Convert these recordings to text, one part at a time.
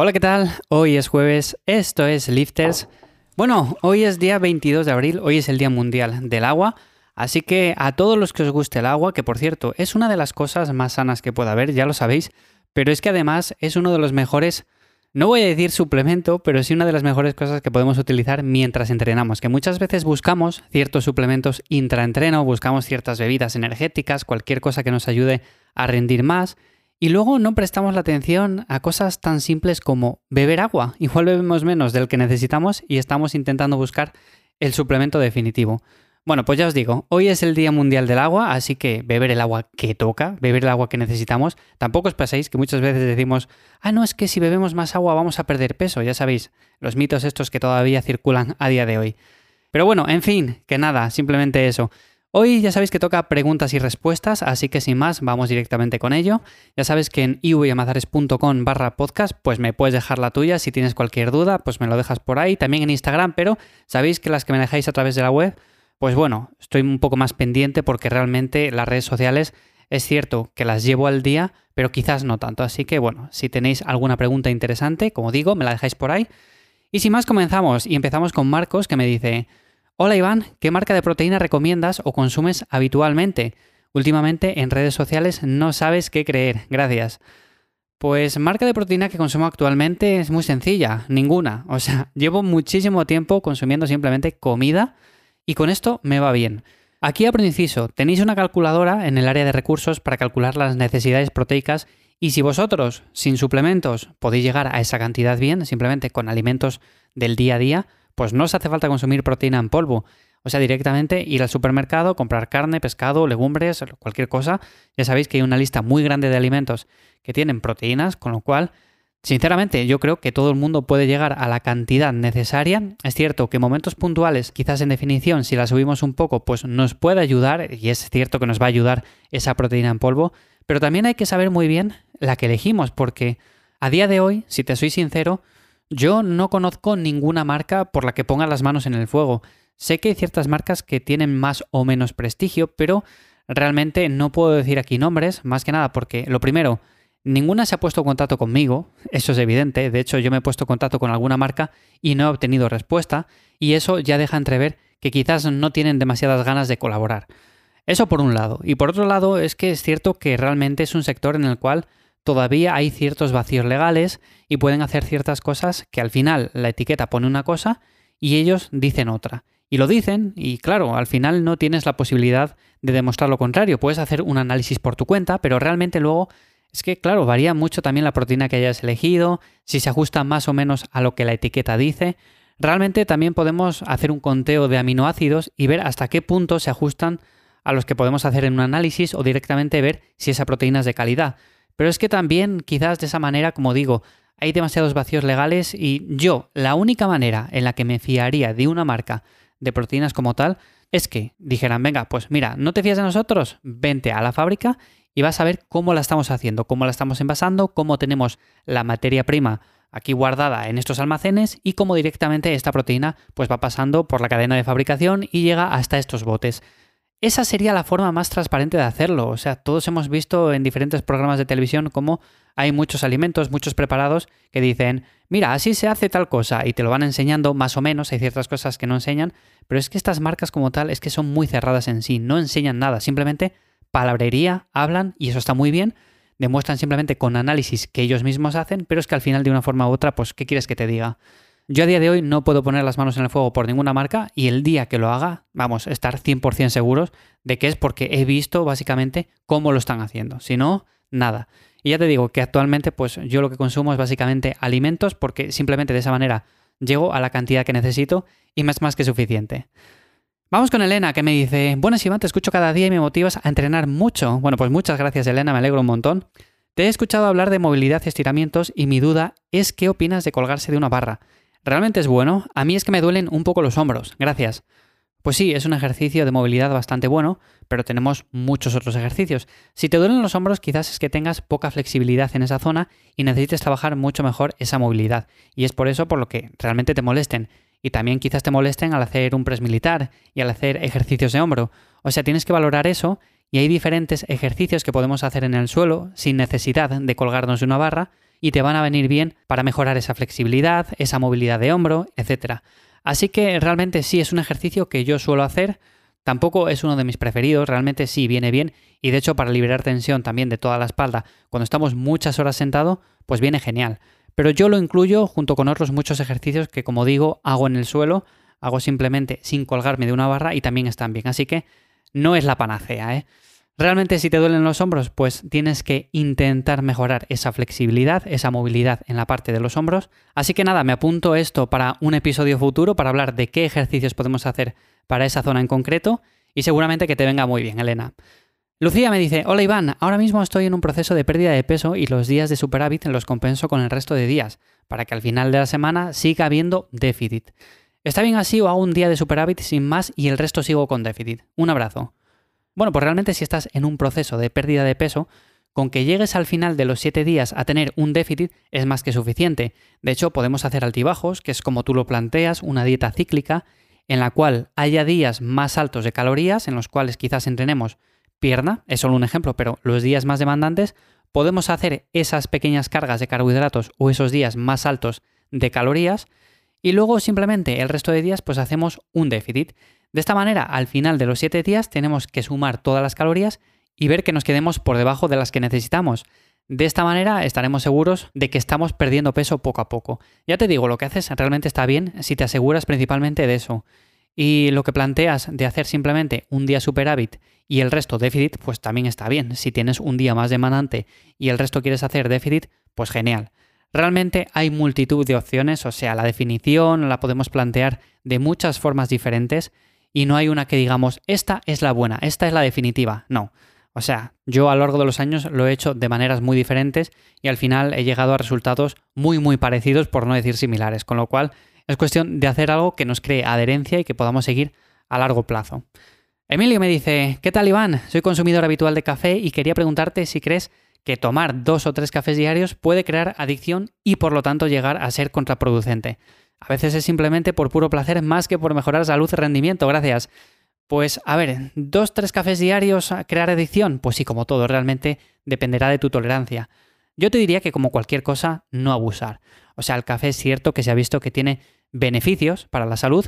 Hola, ¿qué tal? Hoy es jueves, esto es Lifters. Bueno, hoy es día 22 de abril, hoy es el Día Mundial del Agua, así que a todos los que os guste el agua, que por cierto es una de las cosas más sanas que pueda haber, ya lo sabéis, pero es que además es uno de los mejores, no voy a decir suplemento, pero sí una de las mejores cosas que podemos utilizar mientras entrenamos, que muchas veces buscamos ciertos suplementos intraentreno, buscamos ciertas bebidas energéticas, cualquier cosa que nos ayude a rendir más y luego no prestamos la atención a cosas tan simples como beber agua. Igual bebemos menos del que necesitamos y estamos intentando buscar el suplemento definitivo. Bueno, pues ya os digo, hoy es el Día Mundial del Agua, así que beber el agua que toca, beber el agua que necesitamos. Tampoco os paséis que muchas veces decimos, ah, no, es que si bebemos más agua vamos a perder peso, ya sabéis, los mitos estos que todavía circulan a día de hoy. Pero bueno, en fin, que nada, simplemente eso. Hoy ya sabéis que toca preguntas y respuestas, así que sin más, vamos directamente con ello. Ya sabes que en iuyamazares.com barra podcast, pues me puedes dejar la tuya. Si tienes cualquier duda, pues me lo dejas por ahí. También en Instagram, pero sabéis que las que me dejáis a través de la web, pues bueno, estoy un poco más pendiente porque realmente las redes sociales es cierto que las llevo al día, pero quizás no tanto. Así que bueno, si tenéis alguna pregunta interesante, como digo, me la dejáis por ahí. Y sin más, comenzamos y empezamos con Marcos que me dice... Hola Iván, ¿qué marca de proteína recomiendas o consumes habitualmente? Últimamente en redes sociales no sabes qué creer. Gracias. Pues marca de proteína que consumo actualmente es muy sencilla, ninguna. O sea, llevo muchísimo tiempo consumiendo simplemente comida y con esto me va bien. Aquí abro inciso, tenéis una calculadora en el área de recursos para calcular las necesidades proteicas y si vosotros, sin suplementos, podéis llegar a esa cantidad bien, simplemente con alimentos del día a día, pues no os hace falta consumir proteína en polvo. O sea, directamente ir al supermercado, comprar carne, pescado, legumbres, cualquier cosa. Ya sabéis que hay una lista muy grande de alimentos que tienen proteínas, con lo cual, sinceramente, yo creo que todo el mundo puede llegar a la cantidad necesaria. Es cierto que en momentos puntuales, quizás en definición, si la subimos un poco, pues nos puede ayudar, y es cierto que nos va a ayudar esa proteína en polvo, pero también hay que saber muy bien la que elegimos, porque a día de hoy, si te soy sincero, yo no conozco ninguna marca por la que ponga las manos en el fuego. Sé que hay ciertas marcas que tienen más o menos prestigio, pero realmente no puedo decir aquí nombres, más que nada porque, lo primero, ninguna se ha puesto en contacto conmigo, eso es evidente, de hecho yo me he puesto en contacto con alguna marca y no he obtenido respuesta, y eso ya deja entrever que quizás no tienen demasiadas ganas de colaborar. Eso por un lado. Y por otro lado es que es cierto que realmente es un sector en el cual todavía hay ciertos vacíos legales y pueden hacer ciertas cosas que al final la etiqueta pone una cosa y ellos dicen otra. Y lo dicen y claro, al final no tienes la posibilidad de demostrar lo contrario. Puedes hacer un análisis por tu cuenta, pero realmente luego es que, claro, varía mucho también la proteína que hayas elegido, si se ajusta más o menos a lo que la etiqueta dice. Realmente también podemos hacer un conteo de aminoácidos y ver hasta qué punto se ajustan a los que podemos hacer en un análisis o directamente ver si esa proteína es de calidad. Pero es que también, quizás de esa manera, como digo, hay demasiados vacíos legales y yo, la única manera en la que me fiaría de una marca de proteínas como tal es que dijeran, venga, pues mira, no te fías de nosotros, vente a la fábrica y vas a ver cómo la estamos haciendo, cómo la estamos envasando, cómo tenemos la materia prima aquí guardada en estos almacenes y cómo directamente esta proteína pues va pasando por la cadena de fabricación y llega hasta estos botes. Esa sería la forma más transparente de hacerlo. O sea, todos hemos visto en diferentes programas de televisión cómo hay muchos alimentos, muchos preparados que dicen, mira, así se hace tal cosa y te lo van enseñando más o menos, hay ciertas cosas que no enseñan, pero es que estas marcas como tal es que son muy cerradas en sí, no enseñan nada, simplemente palabrería, hablan y eso está muy bien, demuestran simplemente con análisis que ellos mismos hacen, pero es que al final de una forma u otra, pues, ¿qué quieres que te diga? Yo a día de hoy no puedo poner las manos en el fuego por ninguna marca y el día que lo haga, vamos, a estar 100% seguros de que es porque he visto básicamente cómo lo están haciendo. Si no, nada. Y ya te digo que actualmente pues yo lo que consumo es básicamente alimentos porque simplemente de esa manera llego a la cantidad que necesito y más más que suficiente. Vamos con Elena que me dice, buenas Iván, te escucho cada día y me motivas a entrenar mucho. Bueno, pues muchas gracias Elena, me alegro un montón. Te he escuchado hablar de movilidad y estiramientos y mi duda es qué opinas de colgarse de una barra. ¿Realmente es bueno? A mí es que me duelen un poco los hombros. Gracias. Pues sí, es un ejercicio de movilidad bastante bueno, pero tenemos muchos otros ejercicios. Si te duelen los hombros, quizás es que tengas poca flexibilidad en esa zona y necesites trabajar mucho mejor esa movilidad. Y es por eso por lo que realmente te molesten. Y también quizás te molesten al hacer un press militar y al hacer ejercicios de hombro. O sea, tienes que valorar eso y hay diferentes ejercicios que podemos hacer en el suelo sin necesidad de colgarnos de una barra y te van a venir bien para mejorar esa flexibilidad, esa movilidad de hombro, etc. Así que realmente sí es un ejercicio que yo suelo hacer. Tampoco es uno de mis preferidos, realmente sí viene bien y de hecho para liberar tensión también de toda la espalda cuando estamos muchas horas sentado, pues viene genial. Pero yo lo incluyo junto con otros muchos ejercicios que como digo hago en el suelo, hago simplemente sin colgarme de una barra y también están bien. Así que no es la panacea, ¿eh? Realmente si te duelen los hombros, pues tienes que intentar mejorar esa flexibilidad, esa movilidad en la parte de los hombros. Así que nada, me apunto esto para un episodio futuro para hablar de qué ejercicios podemos hacer para esa zona en concreto y seguramente que te venga muy bien, Elena. Lucía me dice, hola Iván, ahora mismo estoy en un proceso de pérdida de peso y los días de superávit los compenso con el resto de días, para que al final de la semana siga habiendo déficit. ¿Está bien así o hago un día de superávit sin más y el resto sigo con déficit? Un abrazo. Bueno, pues realmente si estás en un proceso de pérdida de peso, con que llegues al final de los 7 días a tener un déficit es más que suficiente. De hecho, podemos hacer altibajos, que es como tú lo planteas, una dieta cíclica, en la cual haya días más altos de calorías, en los cuales quizás entrenemos pierna, es solo un ejemplo, pero los días más demandantes, podemos hacer esas pequeñas cargas de carbohidratos o esos días más altos de calorías, y luego simplemente el resto de días pues hacemos un déficit. De esta manera, al final de los 7 días tenemos que sumar todas las calorías y ver que nos quedemos por debajo de las que necesitamos. De esta manera estaremos seguros de que estamos perdiendo peso poco a poco. Ya te digo, lo que haces realmente está bien si te aseguras principalmente de eso. Y lo que planteas de hacer simplemente un día superávit y el resto déficit, pues también está bien. Si tienes un día más demandante y el resto quieres hacer déficit, pues genial. Realmente hay multitud de opciones, o sea, la definición la podemos plantear de muchas formas diferentes y no hay una que digamos, esta es la buena, esta es la definitiva. No. O sea, yo a lo largo de los años lo he hecho de maneras muy diferentes y al final he llegado a resultados muy muy parecidos, por no decir similares, con lo cual es cuestión de hacer algo que nos cree adherencia y que podamos seguir a largo plazo. Emilio me dice, ¿qué tal Iván? Soy consumidor habitual de café y quería preguntarte si crees que tomar dos o tres cafés diarios puede crear adicción y por lo tanto llegar a ser contraproducente. A veces es simplemente por puro placer más que por mejorar salud y rendimiento, gracias. Pues a ver, dos, tres cafés diarios a crear adicción, pues sí, como todo, realmente dependerá de tu tolerancia. Yo te diría que como cualquier cosa, no abusar. O sea, el café es cierto que se ha visto que tiene beneficios para la salud,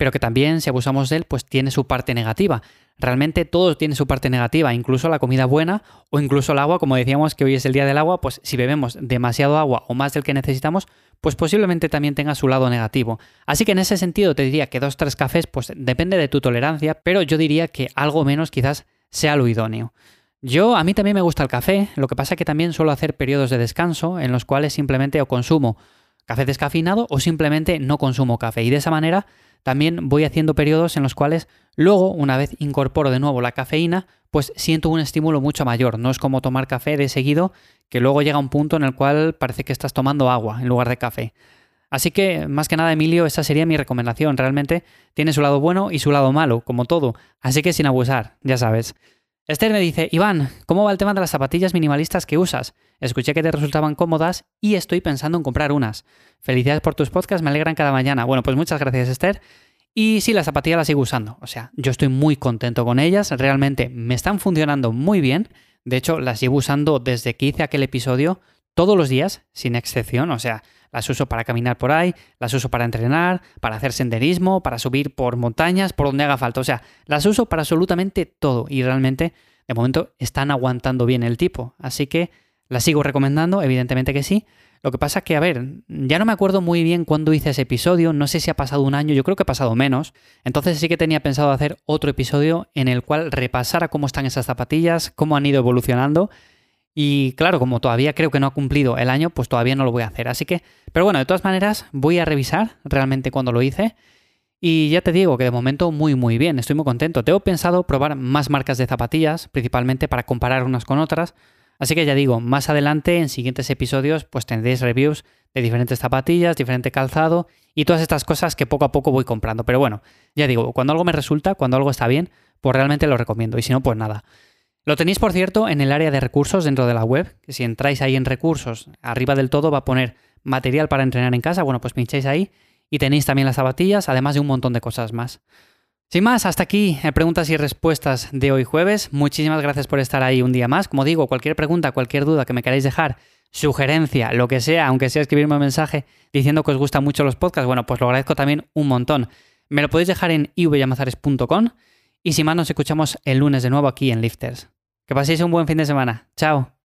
pero que también si abusamos de él, pues tiene su parte negativa. Realmente todo tiene su parte negativa, incluso la comida buena o incluso el agua, como decíamos que hoy es el día del agua, pues si bebemos demasiado agua o más del que necesitamos, pues posiblemente también tenga su lado negativo. Así que en ese sentido te diría que dos tres cafés, pues depende de tu tolerancia, pero yo diría que algo menos quizás sea lo idóneo. Yo, a mí también me gusta el café, lo que pasa es que también suelo hacer periodos de descanso en los cuales simplemente o consumo café descafeinado o simplemente no consumo café. Y de esa manera también voy haciendo periodos en los cuales luego, una vez incorporo de nuevo la cafeína, pues siento un estímulo mucho mayor. No es como tomar café de seguido, que luego llega un punto en el cual parece que estás tomando agua en lugar de café. Así que, más que nada, Emilio, esa sería mi recomendación. Realmente tiene su lado bueno y su lado malo, como todo. Así que sin abusar, ya sabes. Esther me dice, Iván, ¿cómo va el tema de las zapatillas minimalistas que usas? Escuché que te resultaban cómodas y estoy pensando en comprar unas. Felicidades por tus podcasts, me alegran cada mañana. Bueno, pues muchas gracias Esther. Y sí, las zapatillas las sigo usando. O sea, yo estoy muy contento con ellas. Realmente me están funcionando muy bien. De hecho, las llevo usando desde que hice aquel episodio todos los días, sin excepción. O sea, las uso para caminar por ahí, las uso para entrenar, para hacer senderismo, para subir por montañas, por donde haga falta. O sea, las uso para absolutamente todo y realmente de momento están aguantando bien el tipo. Así que las sigo recomendando, evidentemente que sí. Lo que pasa es que, a ver, ya no me acuerdo muy bien cuándo hice ese episodio, no sé si ha pasado un año, yo creo que ha pasado menos. Entonces sí que tenía pensado hacer otro episodio en el cual repasara cómo están esas zapatillas, cómo han ido evolucionando y claro, como todavía creo que no ha cumplido el año, pues todavía no lo voy a hacer. Así que, pero bueno, de todas maneras, voy a revisar realmente cuando lo hice. Y ya te digo que de momento muy muy bien, estoy muy contento. Tengo pensado probar más marcas de zapatillas, principalmente para comparar unas con otras. Así que ya digo, más adelante en siguientes episodios pues tendréis reviews de diferentes zapatillas, diferente calzado y todas estas cosas que poco a poco voy comprando. Pero bueno, ya digo, cuando algo me resulta, cuando algo está bien, pues realmente lo recomiendo. Y si no, pues nada. Lo tenéis, por cierto, en el área de recursos dentro de la web, que si entráis ahí en recursos, arriba del todo va a poner material para entrenar en casa, bueno, pues pincháis ahí y tenéis también las zapatillas, además de un montón de cosas más. Sin más, hasta aquí eh, preguntas y respuestas de hoy jueves. Muchísimas gracias por estar ahí un día más. Como digo, cualquier pregunta, cualquier duda que me queráis dejar, sugerencia, lo que sea, aunque sea escribirme un mensaje diciendo que os gustan mucho los podcasts, bueno, pues lo agradezco también un montón. Me lo podéis dejar en ivyamazares.com y sin más nos escuchamos el lunes de nuevo aquí en Lifters. Que paséis un buen fin de semana. Chao.